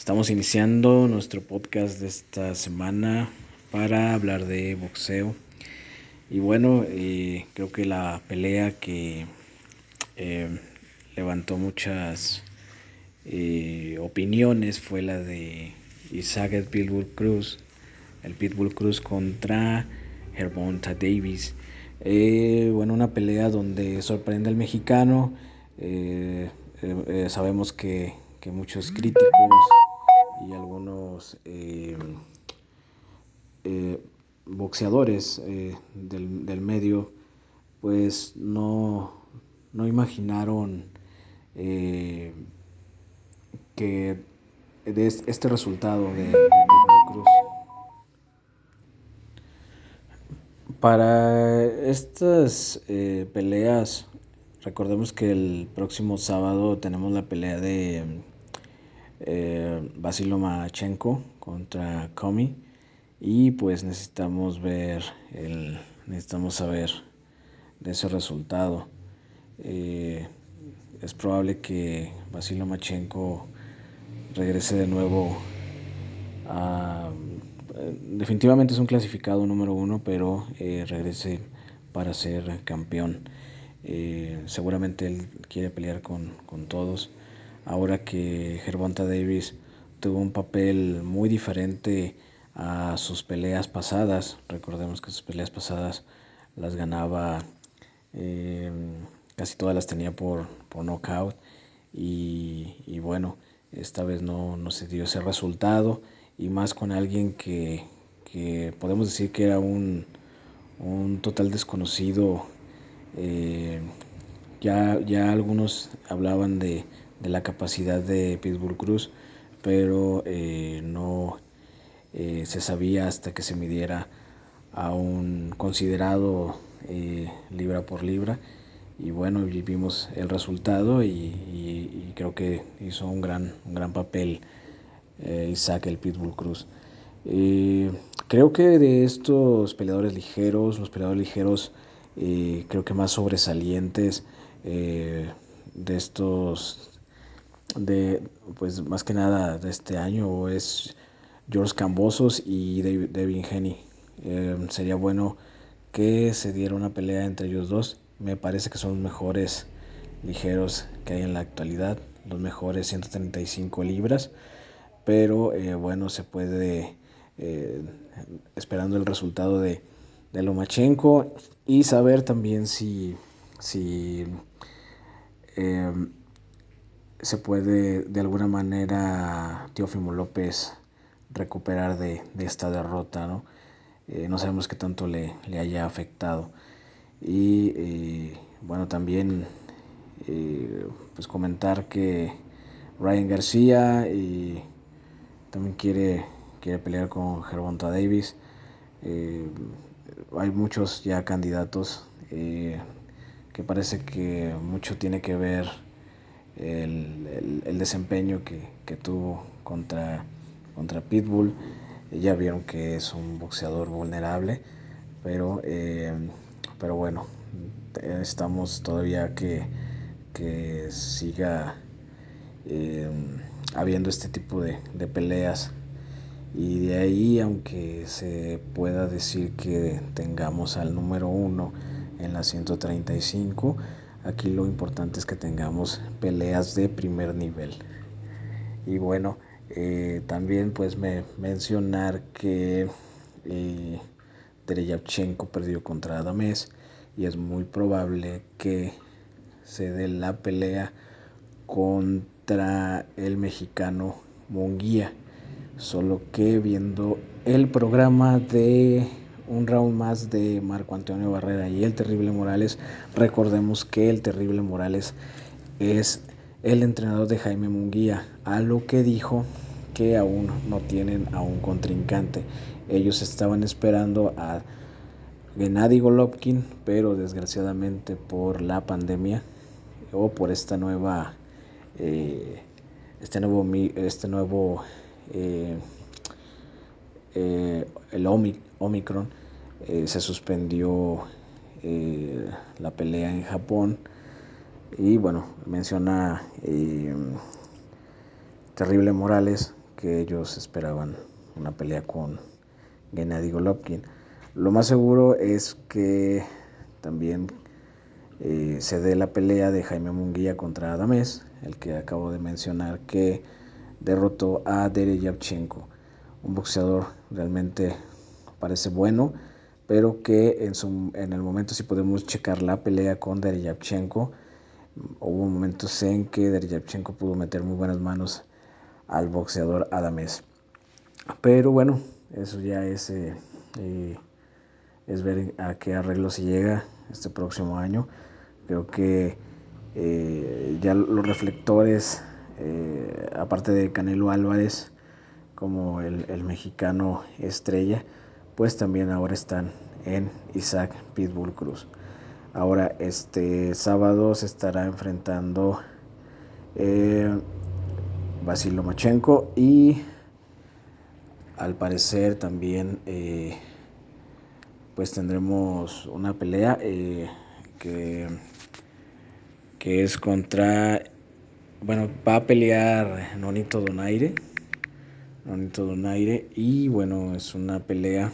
Estamos iniciando nuestro podcast de esta semana para hablar de boxeo. Y bueno, eh, creo que la pelea que eh, levantó muchas eh, opiniones fue la de Isaac Pitbull Cruz, el Pitbull Cruz contra Hermonta Davis. bueno, una pelea donde sorprende al mexicano. sabemos que, que muchos críticos y algunos eh, eh, boxeadores eh, del, medio pues no, no imaginaron que de este resultado de, de Cruz. Para estas peleas, recordemos que el próximo sábado tenemos la pelea de eh, Basilo Machenko contra Komi y pues necesitamos ver el necesitamos saber de ese resultado. Eh, es probable que Basilo Machenko regrese de nuevo a definitivamente es un clasificado número uno pero eh, regrese para ser campeón. Seguramente él quiere pelear con, con todos ahora que Gervonta Davis tuvo un papel muy diferente a sus peleas pasadas. Recordemos que sus peleas pasadas las ganaba, eh, casi todas las tenía por, por knockout. Y, bueno, esta vez no, se dio ese resultado. Y más con alguien que, podemos decir que era un, total desconocido. Eh, ya, ya algunos hablaban de, de la capacidad de Pitbull Cruz, pero eh, no eh, se sabía hasta que se midiera a un considerado eh, libra por libra. Y bueno, vimos el resultado y, creo que hizo un gran, un gran papel Isaac el Pitbull Cruz. creo que de estos peleadores ligeros, los peleadores ligeros creo que más sobresalientes de estos de, pues más que nada de este año es George Cambosos y Devin Henny. Eh, sería bueno que se diera una pelea entre ellos dos. Me parece que son los mejores ligeros que hay en la actualidad, los mejores 135 libras. Pero eh, bueno, se puede, eh, esperando el resultado de, de Lomachenko y saber también si, si se puede de alguna manera Teófimo López recuperar de, esta derrota, ¿no? Eh, no sabemos qué tanto le, haya afectado. Y eh, bueno, también eh, pues comentar que Ryan García también quiere, quiere pelear con Gervonta Davis. hay muchos ya candidatos que parece que mucho tiene que ver el, desempeño que, tuvo contra, contra Pitbull. Ya vieron que es un boxeador vulnerable, pero, eh, pero bueno, estamos todavía que, que siga eh, habiendo este tipo de, de peleas. Y de ahí, aunque se pueda decir que tengamos al número uno en la 135, Aquí lo importante es que tengamos peleas de primer nivel. Y bueno, eh, también pues me, mencionar que eh, perdió contra Adames y es muy probable que se dé la pelea contra el mexicano Monguía. Solo que viendo el programa de un round más de Marco Antonio Barrera y el Terrible Morales. Recordemos que el Terrible Morales es el entrenador de Jaime Munguía, a lo que dijo que aún no tienen a un contrincante. Ellos estaban esperando a Gennady Golovkin, pero desgraciadamente por la pandemia o por esta nueva, eh, este nuevo, este nuevo eh, eh, el Omicron, eh, se suspendió eh, la pelea en Japón y bueno, menciona Terrible Morales que ellos esperaban una pelea con Gennady Golovkin. Lo más seguro es que también eh, se dé la pelea de Jaime Munguía contra Adamés, el que acabo de mencionar que derrotó a Dereyavchenko, un boxeador realmente parece bueno, pero que en, su, en el momento si podemos checar la pelea con Dereyavchenko, hubo momentos en que Dereyavchenko pudo meter muy buenas manos al boxeador Adamés. Pero bueno, eso ya es, eh, eh, es ver a qué arreglo se llega este próximo año. Creo que eh, ya los reflectores, aparte de Canelo Álvarez como el, el, mexicano estrella, pues también ahora están en Isaac Pitbull Cruz. Ahora este sábado se estará enfrentando Basil Lomachenko y al parecer también eh, pues tendremos una pelea eh, que, que es contra, bueno, va a pelear Nonito Donaire, Nonito Donaire y bueno, es una pelea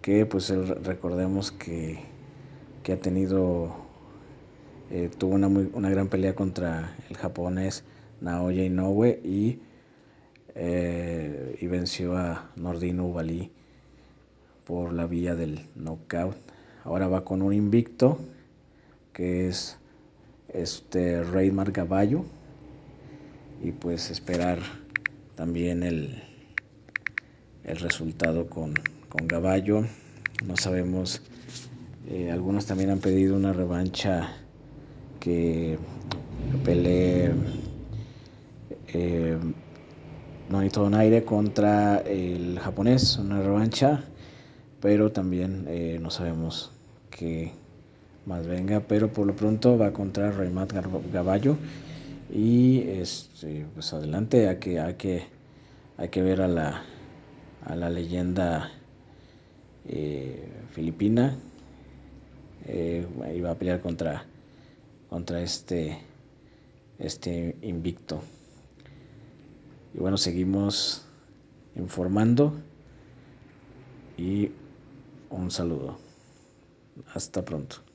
que pues recordemos que, que ha tenido, eh, tuvo una, muy, una gran pelea contra el japonés Naoya Inoue y, eh, y venció a Nordino Ubalí por la vía del knockout. Ahora va con un invicto que es este Reymar Gaballo y pues esperar también el, el resultado con, con Gaballo. No sabemos, eh, algunos también han pedido una revancha que pelee eh, Nonito Donaire contra el japonés, una revancha, pero también eh, no sabemos qué más venga, pero por lo pronto va contra Raymat Gaballo y este, pues adelante, hay que, hay que, hay que ver a la, a la leyenda eh, filipina, eh, va a pelear contra, contra este, este invicto. Y bueno, seguimos informando y un saludo. Hasta pronto.